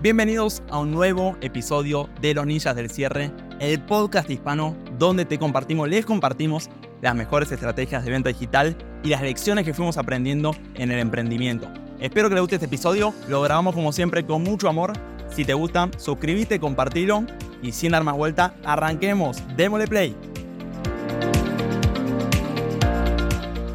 Bienvenidos a un nuevo episodio de Los Ninjas del Cierre, el podcast hispano donde te compartimos, les compartimos las mejores estrategias de venta digital y las lecciones que fuimos aprendiendo en el emprendimiento. Espero que les guste este episodio, lo grabamos como siempre con mucho amor. Si te gusta, suscríbete, compartilo y sin dar más vuelta, arranquemos, démosle play.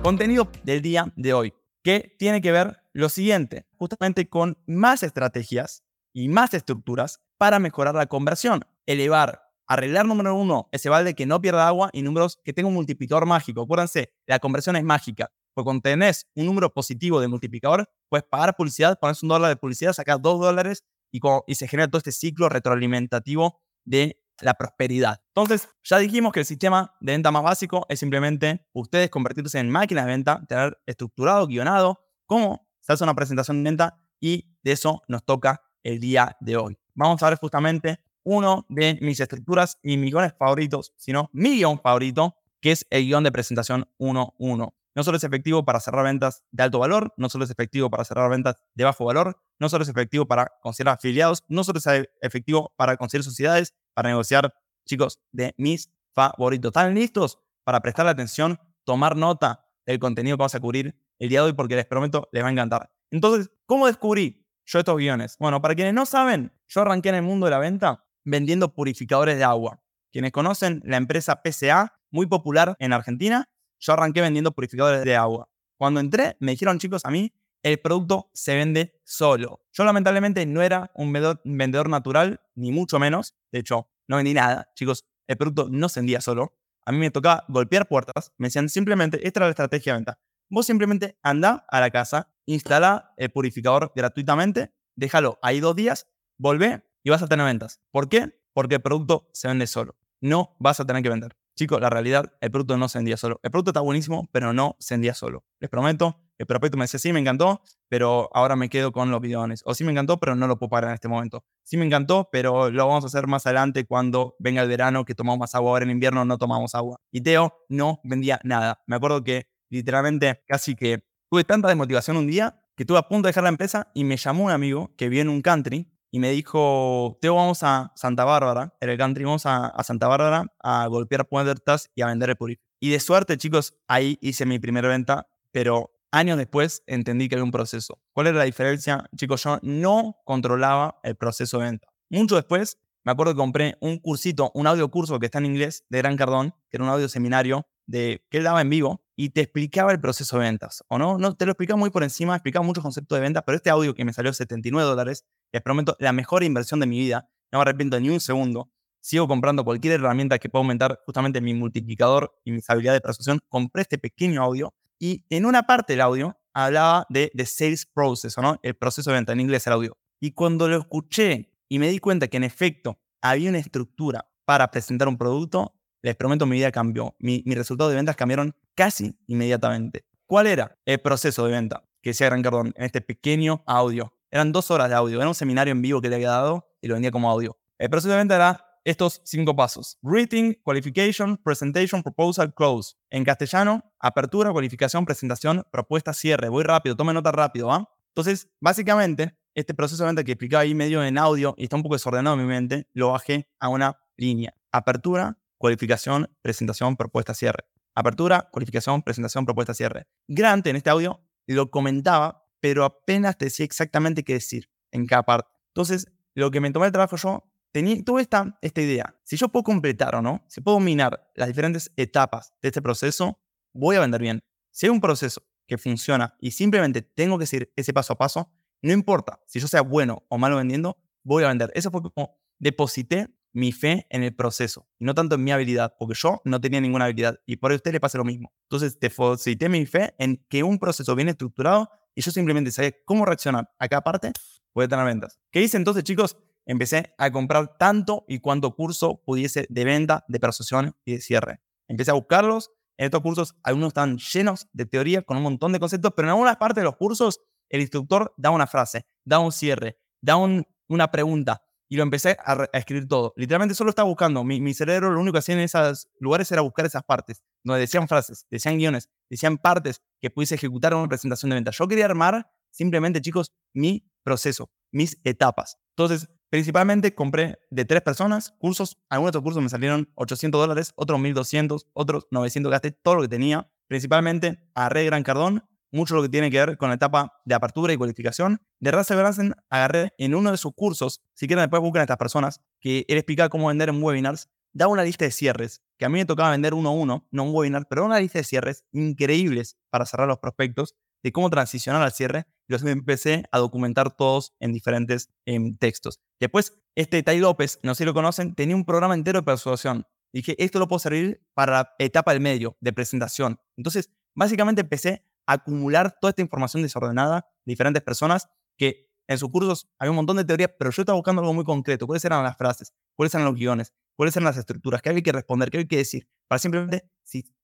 Contenido del día de hoy, que tiene que ver lo siguiente, justamente con más estrategias y más estructuras para mejorar la conversión. Elevar, arreglar número uno, ese balde que no pierda agua y números que tenga un multiplicador mágico. Acuérdense, la conversión es mágica. Porque cuando tenés un número positivo de multiplicador, puedes pagar publicidad, pones un dólar de publicidad, sacas dos dólares y, y se genera todo este ciclo retroalimentativo de la prosperidad. Entonces, ya dijimos que el sistema de venta más básico es simplemente ustedes convertirse en máquinas de venta, tener estructurado, guionado, cómo se hace una presentación de venta y de eso nos toca el día de hoy. Vamos a ver justamente uno de mis estructuras y mis guiones favoritos, sino mi guion favorito, que es el guion de presentación 1.1. No solo es efectivo para cerrar ventas de alto valor, no solo es efectivo para cerrar ventas de bajo valor, no solo es efectivo para conseguir afiliados, no solo es efectivo para conseguir sociedades, para negociar, chicos, de mis favoritos. ¿Están listos para prestar atención, tomar nota del contenido que vamos a cubrir el día de hoy? Porque les prometo, les va a encantar. Entonces, ¿cómo descubrí yo estos guiones? Bueno, para quienes no saben, yo arranqué en el mundo de la venta vendiendo purificadores de agua. Quienes conocen la empresa PCA, muy popular en Argentina, yo arranqué vendiendo purificadores de agua. Cuando entré, me dijeron chicos a mí, el producto se vende solo. Yo lamentablemente no era un vendedor, natural, ni mucho menos. De hecho, no vendí nada. Chicos, el producto no se vendía solo. A mí me tocaba golpear puertas. Me decían simplemente, esta era la estrategia de venta. Vos simplemente anda a la casa, instala el purificador gratuitamente, déjalo ahí dos días, volvé y vas a tener ventas. ¿Por qué? Porque el producto se vende solo. No vas a tener que vender. Chicos, la realidad, el producto no se vendía solo. El producto está buenísimo, pero no se vendía solo. Les prometo, el prospecto me decía, sí, me encantó, pero ahora me quedo con los bidones. O sí me encantó, pero no lo puedo pagar en este momento. Sí me encantó, pero lo vamos a hacer más adelante cuando venga el verano, que tomamos más agua. Ahora en invierno no tomamos agua. Y Teo no vendía nada. Me acuerdo que literalmente casi que tuve tanta desmotivación un día que estuve a punto de dejar la empresa y me llamó un amigo que vive en un country y me dijo, Teo, vamos a Santa Bárbara, en el country, vamos a, Santa Bárbara a golpear puertas y a vender el purif. Y de suerte, chicos, ahí hice mi primera venta, pero años después entendí que había un proceso. ¿Cuál era la diferencia? Chicos, yo no controlaba el proceso de venta. Mucho después, me acuerdo que compré un cursito, un audio curso que está en inglés de Gran Cardón, que era un audio seminario de que él daba en vivo y te explicaba el proceso de ventas, ¿o no? No te lo explicaba muy por encima, explicaba muchos conceptos de ventas, pero este audio que me salió 79 dólares, les prometo, la mejor inversión de mi vida, no me arrepiento ni un segundo, sigo comprando cualquier herramienta que pueda aumentar justamente mi multiplicador y mis habilidades de persuasión, compré este pequeño audio y en una parte del audio hablaba de, de sales process, ¿o no? El proceso de venta, en inglés el audio. Y cuando lo escuché y me di cuenta que en efecto había una estructura para presentar un producto, les prometo, mi vida cambió. Mi, mis resultados de ventas cambiaron casi inmediatamente. ¿Cuál era el proceso de venta que decía Gran Cardón en este pequeño audio? Eran dos horas de audio. Era un seminario en vivo que le había dado y lo vendía como audio. El proceso de venta era estos cinco pasos. Reading, qualification, presentation, proposal, close. En castellano, apertura, cualificación, presentación, propuesta, cierre. Voy rápido, tome nota rápido, ¿va? Entonces, básicamente, este proceso de venta que explicaba ahí medio en audio y está un poco desordenado en mi mente, lo bajé a una línea. Apertura, cualificación, presentación, propuesta, cierre. Apertura, cualificación, presentación, propuesta, cierre. Grant en este audio lo comentaba, pero apenas te decía exactamente qué decir en cada parte. Entonces, lo que me tomé el trabajo yo, tenía, tuve esta, esta idea. Si yo puedo completar o no, si puedo dominar las diferentes etapas de este proceso, voy a vender bien. Si hay un proceso que funciona y simplemente tengo que seguir ese paso a paso, no importa si yo sea bueno o malo vendiendo, voy a vender. Eso fue como deposité mi fe en el proceso y no tanto en mi habilidad, porque yo no tenía ninguna habilidad y por eso a usted le pasa lo mismo. Entonces, deposité mi fe en que un proceso bien estructurado y yo simplemente sabía cómo reaccionar a cada parte, a tener ventas. ¿Qué hice entonces, chicos? Empecé a comprar tanto y cuanto curso pudiese de venta, de persuasión y de cierre. Empecé a buscarlos. En estos cursos, algunos están llenos de teoría con un montón de conceptos, pero en algunas partes de los cursos, el instructor da una frase, da un cierre, da una pregunta, y lo empecé a, escribir todo. Literalmente solo estaba buscando. Mi, cerebro lo único que hacía en esos lugares era buscar esas partes, donde decían frases, decían guiones, decían partes que pudiese ejecutar en una presentación de venta. Yo quería armar simplemente, chicos, mi proceso. mis etapas. Entonces, principalmente compré de tres personas cursos. Algunos de estos cursos me salieron 800 dólares, otros 1200, otros 900. Gasté todo lo que tenía. Principalmente agarré Gran Cardón, mucho lo que tiene que ver con la etapa de apertura y cualificación. De Russell Branson agarré en uno de sus cursos, si quieren después busquen a estas personas, que él explica cómo vender en webinars, da una lista de cierres, que a mí me tocaba vender uno a uno, no un webinar, pero una lista de cierres increíbles para cerrar los prospectos, de cómo transicionar al cierre, y los empecé a documentar todos en diferentes em, textos. Después, este Tai López, no sé si lo conocen, tenía un programa entero de persuasión. Dije, esto lo puedo servir para la etapa del medio, de presentación. Entonces, básicamente empecé acumular toda esta información desordenada de diferentes personas que en sus cursos había un montón de teorías, pero yo estaba buscando algo muy concreto. ¿Cuáles eran las frases? ¿Cuáles eran los guiones? ¿Cuáles eran las estructuras? ¿Qué había que responder? ¿Qué había que decir? Para simplemente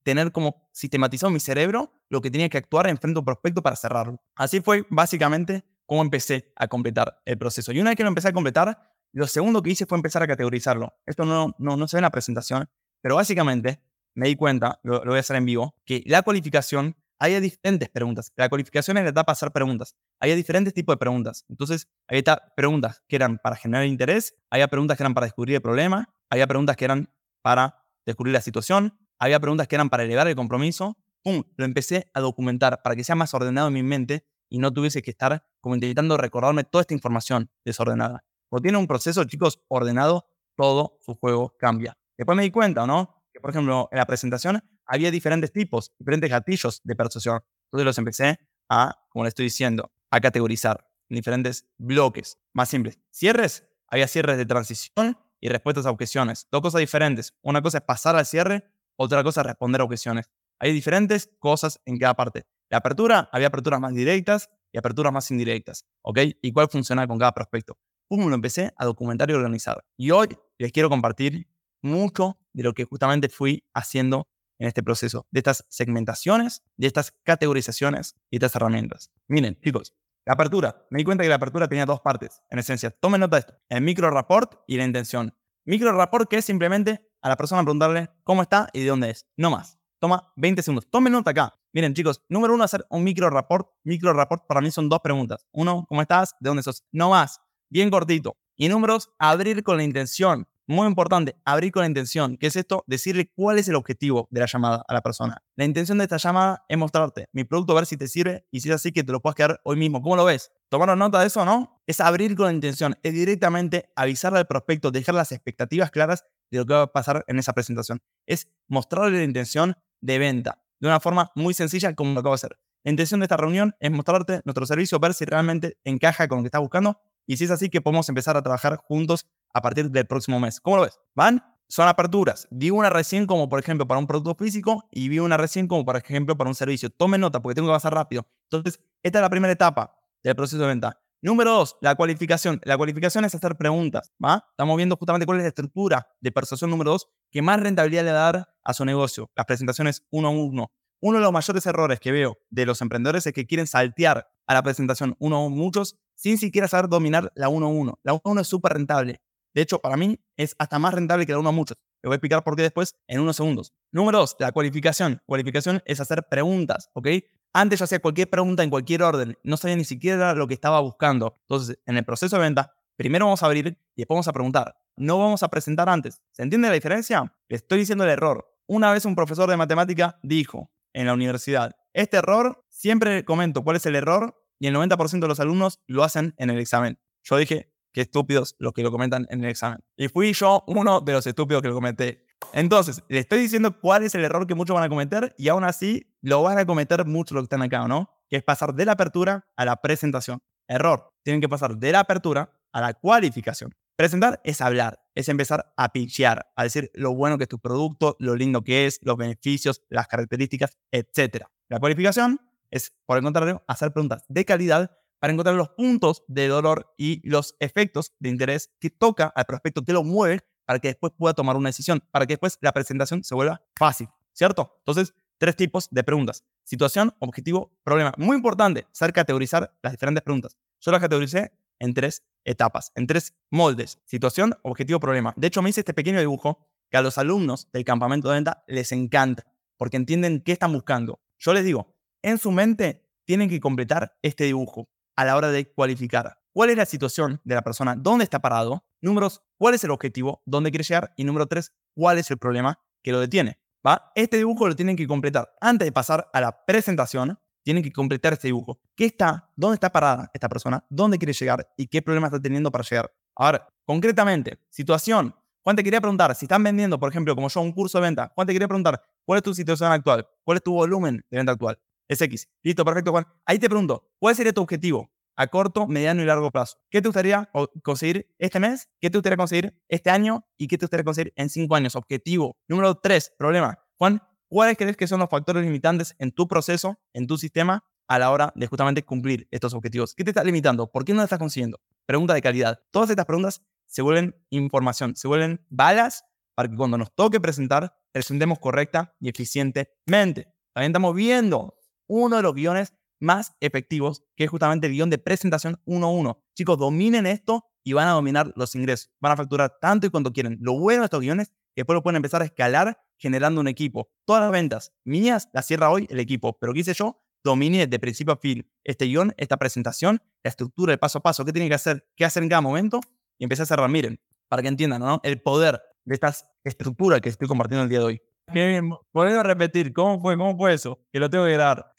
tener como sistematizado mi cerebro lo que tenía que actuar en frente a un prospecto para cerrarlo. Así fue básicamente cómo empecé a completar el proceso. Y una vez que lo empecé a completar, lo segundo que hice fue empezar a categorizarlo. Esto no, no, no se ve en la presentación, pero básicamente me di cuenta, lo, lo voy a hacer en vivo, que la cualificación hay diferentes preguntas. La cualificación es la etapa de hacer preguntas. Hay diferentes tipos de preguntas. Entonces, hay preguntas que eran para generar interés, había preguntas que eran para descubrir el problema, había preguntas que eran para descubrir la situación, había preguntas que eran para elevar el compromiso. ¡Pum! Lo empecé a documentar para que sea más ordenado en mi mente y no tuviese que estar como intentando recordarme toda esta información desordenada. Cuando tiene un proceso, chicos, ordenado, todo su juego cambia. Después me di cuenta, ¿no? Que, por ejemplo, en la presentación había diferentes tipos, diferentes gatillos de persuasión. Entonces los empecé a, como le estoy diciendo, a categorizar en diferentes bloques más simples. Cierres, había cierres de transición y respuestas a objeciones. Dos cosas diferentes. Una cosa es pasar al cierre, otra cosa es responder a objeciones. Hay diferentes cosas en cada parte. La apertura, había aperturas más directas y aperturas más indirectas. ¿Ok? ¿Y cuál funciona con cada prospecto? Pum, lo empecé a documentar y organizar. Y hoy les quiero compartir mucho de lo que justamente fui haciendo en este proceso, de estas segmentaciones, de estas categorizaciones y estas herramientas. Miren, chicos, la apertura. Me di cuenta que la apertura tenía dos partes, en esencia. Tomen nota de esto. El micro rapport y la intención. Micro rapport que es simplemente a la persona preguntarle cómo está y de dónde es. No más. Toma 20 segundos. Tomen nota acá. Miren, chicos, número uno, hacer un micro rapport. Micro rapport para mí son dos preguntas. Uno, ¿cómo estás? ¿De dónde sos? No más. Bien cortito. Y números, abrir con la intención. Muy importante, abrir con la intención. ¿Qué es esto? Decirle cuál es el objetivo de la llamada a la persona. La intención de esta llamada es mostrarte mi producto, ver si te sirve y si es así que te lo puedas quedar hoy mismo. ¿Cómo lo ves? ¿Tomaron nota de eso, no? Es abrir con la intención, es directamente avisarle al prospecto, dejar las expectativas claras de lo que va a pasar en esa presentación. Es mostrarle la intención de venta de una forma muy sencilla como lo acabo de hacer. La intención de esta reunión es mostrarte nuestro servicio, ver si realmente encaja con lo que estás buscando y si es así que podemos empezar a trabajar juntos a partir del próximo mes. ¿Cómo lo ves? ¿Van? Son aperturas. Vi una recién como por ejemplo para un producto físico y vi una recién como por ejemplo para un servicio. Tomen nota porque tengo que pasar rápido. Entonces, esta es la primera etapa del proceso de venta. Número dos, la cualificación. La cualificación es hacer preguntas, ¿va? Estamos viendo justamente cuál es la estructura de persuasión número dos que más rentabilidad le da a su negocio. Las presentaciones uno a uno. Uno de los mayores errores que veo de los emprendedores es que quieren saltear a la presentación uno a uno muchos sin siquiera saber dominar la uno a uno. La uno a uno es súper rentable. De hecho, para mí es hasta más rentable que la uno a muchos. Le voy a explicar por qué después en unos segundos. Número dos, la cualificación. Cualificación es hacer preguntas, ¿ok? Antes yo hacía cualquier pregunta en cualquier orden, no sabía ni siquiera lo que estaba buscando. Entonces, en el proceso de venta, primero vamos a abrir y después vamos a preguntar. No vamos a presentar antes. ¿Se entiende la diferencia? Le estoy diciendo el error. Una vez un profesor de matemática dijo en la universidad, este error, siempre comento cuál es el error y el 90% de los alumnos lo hacen en el examen. Yo dije, qué estúpidos los que lo comentan en el examen. Y fui yo uno de los estúpidos que lo comenté. Entonces, le estoy diciendo cuál es el error que muchos van a cometer y aún así lo van a cometer muchos los que están acá, ¿no? Que es pasar de la apertura a la presentación. Error. Tienen que pasar de la apertura a la cualificación. Presentar es hablar, es empezar a pitchear, a decir lo bueno que es tu producto, lo lindo que es, los beneficios, las características, etc. La cualificación es, por el contrario, hacer preguntas de calidad para encontrar los puntos de dolor y los efectos de interés que toca al prospecto, que lo mueve para que después pueda tomar una decisión, para que después la presentación se vuelva fácil, ¿cierto? Entonces, tres tipos de preguntas. Situación, objetivo, problema. Muy importante, saber categorizar las diferentes preguntas. Yo las categoricé en tres etapas, en tres moldes. Situación, objetivo, problema. De hecho, me hice este pequeño dibujo que a los alumnos del campamento de venta les encanta, porque entienden qué están buscando. Yo les digo, en su mente tienen que completar este dibujo a la hora de cualificar. cuál es la situación de la persona, dónde está parado. Número dos, cuál es el objetivo, dónde quiere llegar. Y número tres, cuál es el problema que lo detiene. ¿va? Este dibujo lo tienen que completar antes de pasar a la presentación. Tienen que completar este dibujo. ¿Qué está? ¿Dónde está parada esta persona? ¿Dónde quiere llegar? ¿Y qué problema está teniendo para llegar? Ahora, concretamente, situación. Juan te quería preguntar, si están vendiendo, por ejemplo, como yo, un curso de venta, Juan te quería preguntar, ¿cuál es tu situación actual? ¿Cuál es tu volumen de venta actual? Es X. Listo, perfecto, Juan. Ahí te pregunto, ¿cuál sería tu objetivo a corto, mediano y largo plazo? ¿Qué te gustaría conseguir este mes? ¿Qué te gustaría conseguir este año? ¿Y qué te gustaría conseguir en cinco años? Objetivo. Número tres, problema. Juan, ¿cuáles crees que son los factores limitantes en tu proceso, en tu sistema, a la hora de justamente cumplir estos objetivos? ¿Qué te está limitando? ¿Por qué no lo estás consiguiendo? Pregunta de calidad. Todas estas preguntas se vuelven información, se vuelven balas para que cuando nos toque presentar, presentemos correcta y eficientemente. También estamos viendo uno de los guiones más efectivos, que es justamente el guion de presentación 1-1. Chicos, dominen esto y van a dominar los ingresos. Van a facturar tanto y cuanto quieren. Lo bueno de estos guiones es que después lo pueden empezar a escalar generando un equipo. Todas las ventas mías las cierra hoy el equipo, pero ¿qué hice yo? Domine de principio a fin este guion, esta presentación, la estructura, el paso a paso, qué tiene que hacer, qué hacer en cada momento y empecé a cerrar. Miren, para que entiendan, ¿no? El poder de esta estructura que estoy compartiendo el día de hoy. Qué bien, a repetir, ¿cómo fue? ¿Cómo fue eso? Que lo tengo que dar.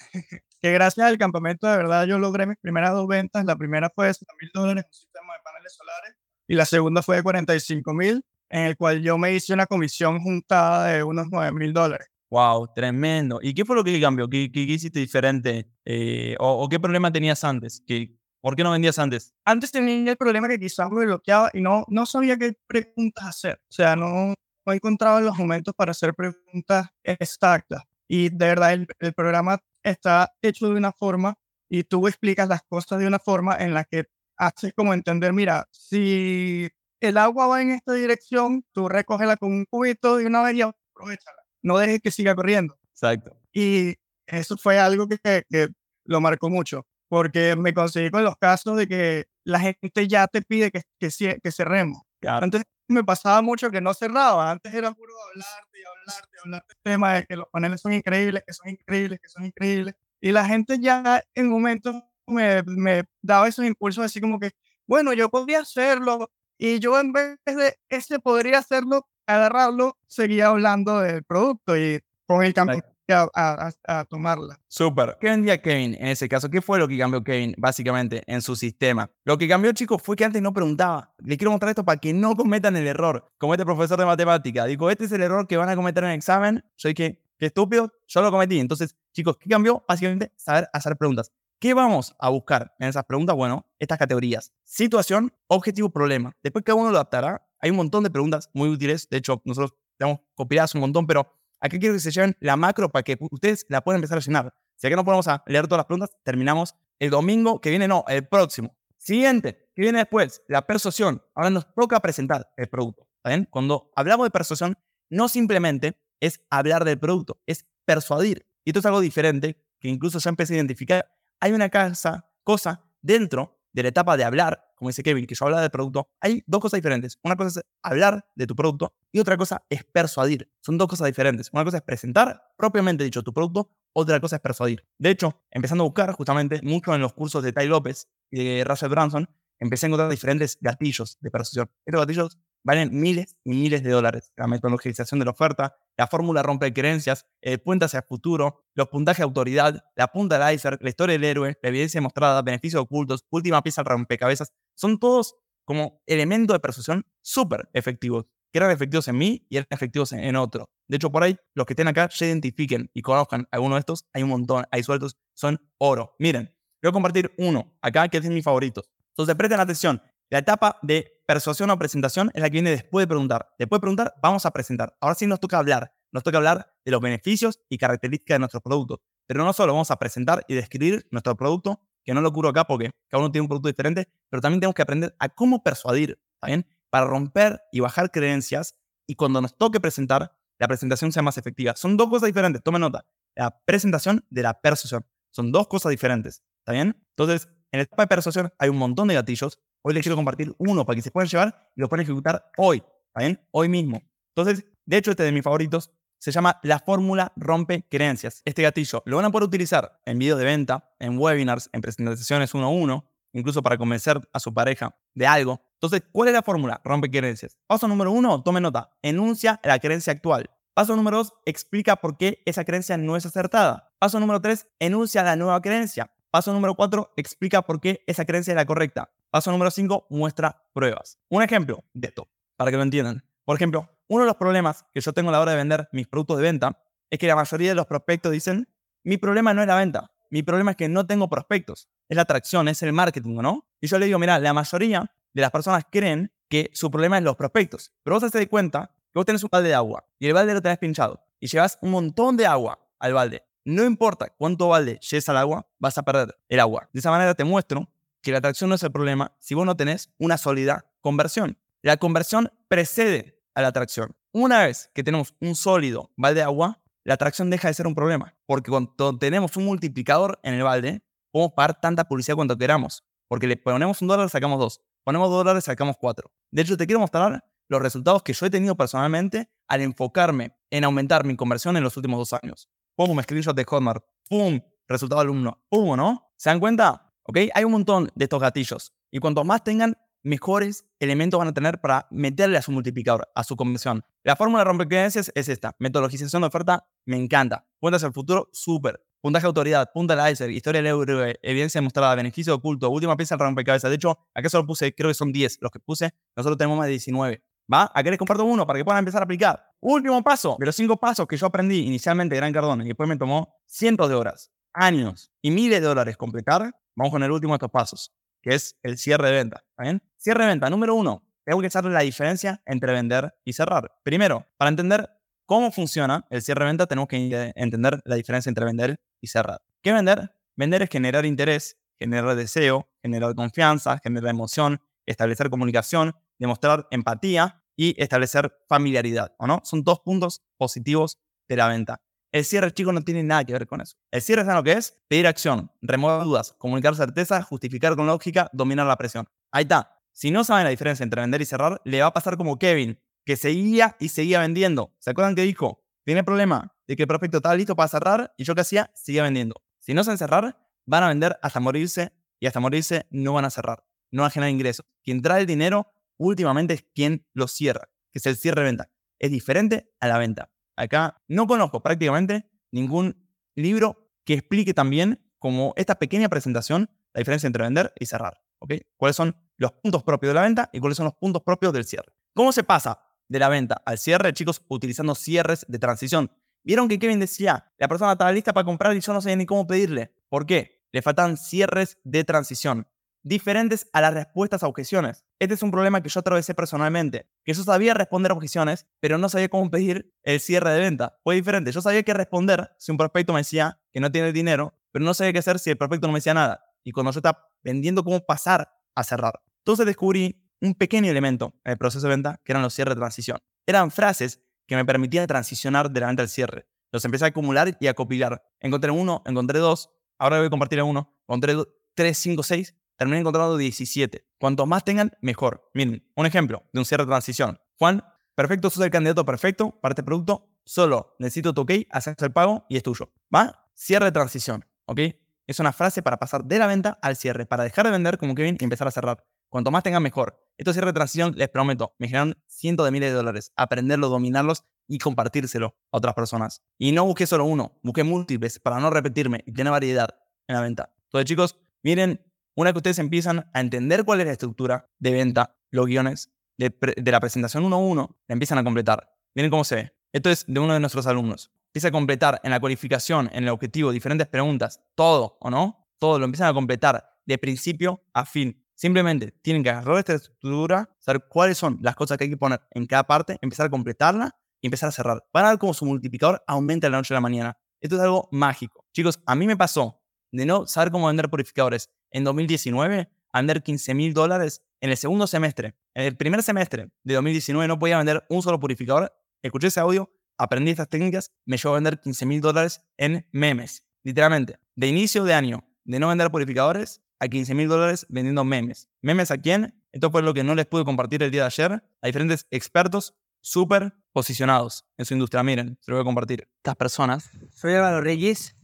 que gracias al campamento de verdad yo logré mis primeras dos ventas. La primera fue de 60 mil dólares en un sistema de paneles solares y la segunda fue de 45 mil, en el cual yo me hice una comisión juntada de unos 9 mil dólares. Wow, tremendo. ¿Y qué fue lo que cambió? ¿Qué, qué, hiciste diferente? Eh, o, o, qué problema tenías antes? ¿Qué, ¿Por qué no vendías antes? Antes tenía el problema que quizás me bloqueaba y no, no sabía qué preguntas hacer. O sea, no, no encontraba los momentos para hacer preguntas exactas. Y de verdad el, el, programa está hecho de una forma y tú explicas las cosas de una forma en la que haces como entender, mira, si el agua va en esta dirección, tú recógela con un cubito y una vez y aprovechala. No dejes que siga corriendo. Exacto. Y eso fue algo que, que, que lo marcó mucho, porque me conseguí con los casos de que la gente ya te pide que, que, que cerremos. Claro. Entonces me pasaba mucho que no cerraba. Antes era puro hablarte y hablarte, hablarte del tema de que los paneles son increíbles, que son increíbles, que son increíbles. Y la gente ya en momentos me, me daba esos impulsos así como que, bueno, yo podría hacerlo. Y yo en vez de ese podría hacerlo, agarrarlo, seguía hablando del producto y con el cambio a, tomarla. Súper. ¿Qué vendía Kevin en ese caso? ¿Qué fue lo que cambió Kevin básicamente en su sistema? Lo que cambió, chicos, fue que antes no preguntaba. Les quiero mostrar esto para que no cometan el error. Como este profesor de matemática. Digo, este es el error que van a cometer en el examen. Soy que, qué estúpido, yo lo cometí. Entonces, chicos, ¿qué cambió? Básicamente, saber hacer preguntas. ¿Qué vamos a buscar en esas preguntas? Bueno, estas categorías. Situación, objetivo, problema. Después cada uno lo adaptará. Hay un montón de preguntas muy útiles. De hecho, nosotros tenemos copiadas un montón, pero Aquí quiero que se lleven la macro para que ustedes la puedan empezar a llenar. Si aquí no podemos leer todas las preguntas, terminamos el domingo que viene, no, el próximo. Siguiente, que viene después, la persuasión. Ahora nos toca presentar el producto. ¿Está Cuando hablamos de persuasión, no simplemente es hablar del producto, es persuadir. Y esto es algo diferente que incluso ya empecé a identificar. Hay una casa, cosa dentro de la etapa de hablar, como dice Kevin, que yo habla del producto, hay dos cosas diferentes. Una cosa es hablar de tu producto y otra cosa es persuadir. Son dos cosas diferentes. Una cosa es presentar propiamente dicho tu producto, otra cosa es persuadir. De hecho, empezando a buscar justamente mucho en los cursos de Ty López y de Russell Branson, empecé a encontrar diferentes gatillos de persuasión. Estos gatillos valen miles y miles de dólares. La metodologización de la oferta, la fórmula rompe creencias, el puente hacia el futuro, los puntajes de autoridad, la punta del iceberg, la historia del héroe, la evidencia demostrada, beneficios ocultos, última pieza al rompecabezas. Son todos como elementos de persuasión súper efectivos, que eran efectivos en mí y eran efectivos en, otro. De hecho, por ahí, los que estén acá ya identifiquen y conozcan alguno de estos, hay un montón, hay sueltos, son oro. Miren, voy a compartir uno acá que es de mis favoritos. Entonces, presten atención. La etapa de persuasión o presentación es la que viene después de preguntar. Después de preguntar, vamos a presentar. Ahora sí nos toca hablar. Nos toca hablar de los beneficios y características de nuestro producto. Pero no solo vamos a presentar y describir nuestro producto, que no lo curo acá porque cada uno tiene un producto diferente, pero también tenemos que aprender a cómo persuadir, ¿está Para romper y bajar creencias y cuando nos toque presentar, la presentación sea más efectiva. Son dos cosas diferentes, tomen nota. La presentación de la persuasión. Son dos cosas diferentes, ¿está bien? Entonces, en la etapa de persuasión hay un montón de gatillos Hoy les quiero compartir uno para que se puedan llevar y lo puedan ejecutar hoy, ¿está Hoy mismo. Entonces, de hecho, este de mis favoritos se llama la fórmula rompe creencias. Este gatillo lo van a poder utilizar en videos de venta, en webinars, en presentaciones uno a uno, incluso para convencer a su pareja de algo. Entonces, ¿cuál es la fórmula? Rompe creencias. Paso número uno, tome nota. Enuncia la creencia actual. Paso número dos, explica por qué esa creencia no es acertada. Paso número tres, enuncia la nueva creencia. Paso número cuatro, explica por qué esa creencia es la correcta. Paso número cinco, muestra pruebas. Un ejemplo de esto, para que lo entiendan. Por ejemplo, uno de los problemas que yo tengo a la hora de vender mis productos de venta es que la mayoría de los prospectos dicen, mi problema no es la venta, mi problema es que no tengo prospectos, es la atracción, es el marketing, ¿no? Y yo le digo, mira, la mayoría de las personas creen que su problema es los prospectos, pero vos te das cuenta que vos tenés un balde de agua y el balde lo tenés pinchado y llevas un montón de agua al balde. No importa cuánto balde lleves al agua, vas a perder el agua. De esa manera te muestro que la atracción no es el problema si vos no tenés una sólida conversión. La conversión precede a la atracción. Una vez que tenemos un sólido balde de agua, la atracción deja de ser un problema. Porque cuando tenemos un multiplicador en el balde, podemos pagar tanta publicidad cuanto queramos. Porque le ponemos un dólar, sacamos dos. Ponemos dos dólares, sacamos cuatro. De hecho, te quiero mostrar los resultados que yo he tenido personalmente al enfocarme en aumentar mi conversión en los últimos dos años. Pum, screenshot de Hotmart. Pum, resultado alumno. Pum, ¿no? ¿Se dan cuenta? ¿Ok? Hay un montón de estos gatillos. Y cuanto más tengan, mejores elementos van a tener para meterle a su multiplicador, a su conversión. La fórmula de rompecreencias es esta. Metodologización de oferta, me encanta. Cuentas al futuro, súper. Puntaje de autoridad, punta del iceberg, historia del euro, evidencia demostrada, beneficio oculto, última pieza del rompecabezas. De hecho, acá solo puse, creo que son 10 los que puse. Nosotros tenemos más de 19. ¿Va? Acá les comparto uno para que puedan empezar a aplicar. Último paso, de los cinco pasos que yo aprendí inicialmente de Gran Cardone y después me tomó cientos de horas, años y miles de dólares completar, vamos con el último de estos pasos, que es el cierre de venta. ¿Está? Cierre de venta, número uno, tengo que saber la diferencia entre vender y cerrar. Primero, para entender cómo funciona el cierre de venta, tenemos que entender la diferencia entre vender y cerrar. ¿Qué vender? Vender es generar interés, generar deseo, generar confianza, generar emoción, establecer comunicación, demostrar empatía y establecer familiaridad, ¿o no? Son dos puntos positivos de la venta. El cierre, chicos, no tiene nada que ver con eso. El cierre es lo que es pedir acción, remover dudas, comunicar certeza, justificar con lógica, dominar la presión. Ahí está. Si no saben la diferencia entre vender y cerrar, le va a pasar como Kevin, que seguía y seguía vendiendo. ¿Se acuerdan que dijo? Tiene problema de que el prospecto estaba listo para cerrar y yo que hacía, seguía vendiendo. Si no saben cerrar, van a vender hasta morirse y hasta morirse no van a cerrar. No van a generar ingresos. Quien trae el dinero últimamente es quien lo cierra, que es el cierre de venta. Es diferente a la venta. Acá no conozco prácticamente ningún libro que explique también como esta pequeña presentación la diferencia entre vender y cerrar. ¿ok? ¿Cuáles son los puntos propios de la venta y cuáles son los puntos propios del cierre? ¿Cómo se pasa de la venta al cierre, chicos, utilizando cierres de transición? Vieron que Kevin decía, la persona estaba lista para comprar y yo no sabía ni cómo pedirle. ¿Por qué? Le faltan cierres de transición diferentes a las respuestas a objeciones. Este es un problema que yo atravesé personalmente, que yo sabía responder objeciones, pero no sabía cómo pedir el cierre de venta. Fue diferente, yo sabía qué responder si un prospecto me decía que no tiene dinero, pero no sabía qué hacer si el prospecto no me decía nada. Y cuando yo estaba vendiendo, cómo pasar a cerrar. Entonces descubrí un pequeño elemento en el proceso de venta, que eran los cierres de transición. Eran frases que me permitían transicionar de la venta al cierre. Los empecé a acumular y a compilar. Encontré uno, encontré dos, ahora voy a compartir a uno, encontré 3, 5, 6 terminan encontrando 17. Cuantos más tengan, mejor. Miren, un ejemplo de un cierre de transición. Juan, perfecto, sos el candidato perfecto para este producto. Solo necesito tu OK, haces el pago y es tuyo. ¿Va? Cierre de transición, ¿ok? Es una frase para pasar de la venta al cierre, para dejar de vender como Kevin y empezar a cerrar. Cuanto más tengan, mejor. Estos cierres de transición, les prometo, me generan cientos de miles de dólares. Aprenderlo, dominarlos y compartírselo a otras personas. Y no busqué solo uno, busqué múltiples para no repetirme y tener variedad en la venta. Entonces, chicos, miren una que ustedes empiezan a entender cuál es la estructura de venta, los guiones de, la presentación 1 a 1, la empiezan a completar. Miren cómo se ve. Esto es de uno de nuestros alumnos. Empieza a completar en la cualificación, en el objetivo, diferentes preguntas, todo, ¿o no? Todo lo empiezan a completar de principio a fin. Simplemente tienen que agarrar esta estructura, saber cuáles son las cosas que hay que poner en cada parte, empezar a completarla y empezar a cerrar. Para ver cómo su multiplicador aumenta de la noche a la mañana. Esto es algo mágico. Chicos, a mí me pasó de no saber cómo vender purificadores en 2019 a vender 15 mil dólares en el segundo semestre. En el primer semestre de 2019 no podía vender un solo purificador. Escuché ese audio, aprendí estas técnicas, me llevó a vender 15 mil dólares en memes. Literalmente, de inicio de año, de no vender purificadores a 15 mil dólares vendiendo memes. ¿Memes a quién? Esto fue lo que no les pude compartir el día de ayer a diferentes expertos súper posicionados en su industria. Miren, se lo voy a compartir. Estas personas. Soy Álvaro Reyes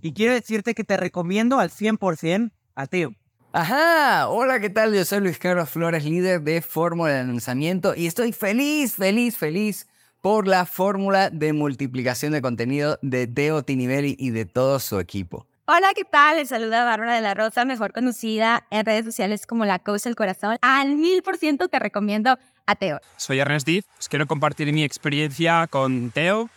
y quiero decirte que te recomiendo al 100% a Teo. Ajá, hola, ¿qué tal? Yo soy Luis Carlos Flores, líder de Fórmula de Lanzamiento y estoy feliz, feliz, feliz por la fórmula de multiplicación de contenido de Teo Tinivelli y de todo su equipo. Hola, ¿qué tal? Les saluda Bárbara de la Rosa, mejor conocida en redes sociales como la Coach del Corazón. Al mil por ciento te recomiendo a Teo. Soy Ernest Diz, os quiero compartir mi experiencia con Teo.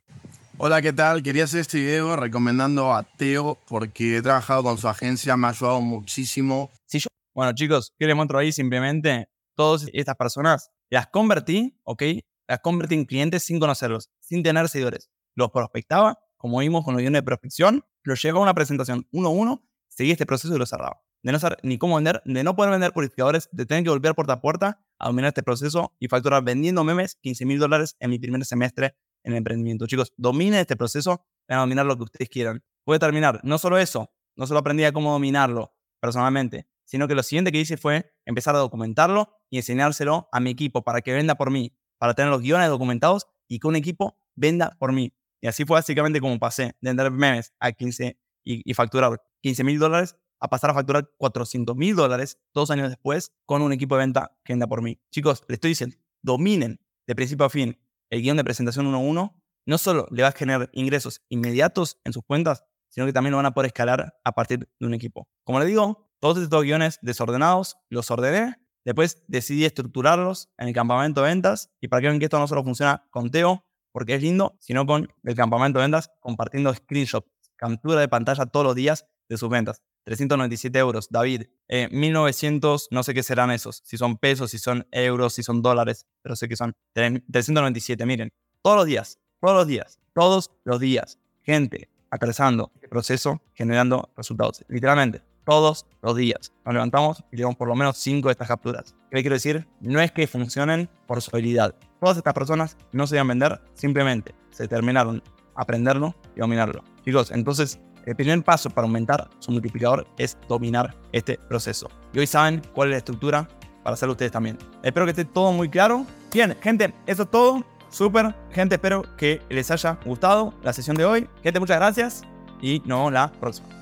Hola, ¿qué tal? Quería hacer este video recomendando a Teo porque he trabajado con su agencia, me ha ayudado muchísimo. Si yo, bueno chicos, ¿qué les muestro ahí? Simplemente todas estas personas las convertí, ¿ok? Las convertí en clientes sin conocerlos, sin tener seguidores. Los prospectaba, como vimos con los guiones de prospección, los llevaba a una presentación uno a uno, seguí este proceso y lo cerraba. De no saber ni cómo vender, de no poder vender purificadores, de tener que volver puerta a puerta a dominar este proceso y facturar vendiendo memes 15 mil dólares en mi primer semestre en el emprendimiento. Chicos, dominen este proceso, van a dominar lo que ustedes quieran. Puede terminar, no solo eso, no solo aprendí a cómo dominarlo personalmente, sino que lo siguiente que hice fue empezar a documentarlo y enseñárselo a mi equipo para que venda por mí, para tener los guiones documentados y que un equipo venda por mí. Y así fue básicamente como pasé de vender memes a 15 y, y facturar 15 mil dólares a pasar a facturar 400 mil dólares dos años después con un equipo de venta que venda por mí. Chicos, les estoy diciendo, dominen de principio a fin el guion de presentación 1-1, no solo le va a generar ingresos inmediatos en sus cuentas, sino que también lo van a poder escalar a partir de un equipo. Como les digo, todos estos guiones desordenados los ordené, después decidí estructurarlos en el campamento de ventas y para que vean que esto no solo funciona con Teo, porque es lindo, sino con el campamento de ventas compartiendo screenshots, captura de pantalla todos los días de sus ventas. 397 euros. David, 1900, eh, no sé qué serán esos. Si son pesos, si son euros, si son dólares, pero sé que son 397. Miren, todos los días, todos los días, todos los días, gente atravesando el proceso, generando resultados. Literalmente, todos los días. Nos levantamos y llevamos por lo menos 5 de estas capturas. ¿Qué quiero decir? No es que funcionen por su habilidad. Todas estas personas no se iban a vender, simplemente se terminaron aprenderlo y dominarlo. Chicos, entonces el primer paso para aumentar su multiplicador es dominar este proceso. Y hoy saben cuál es la estructura para hacerlo ustedes también. Espero que esté todo muy claro. Bien, gente, eso es todo. Súper. Gente, espero que les haya gustado la sesión de hoy. Gente, muchas gracias y nos vemos la próxima.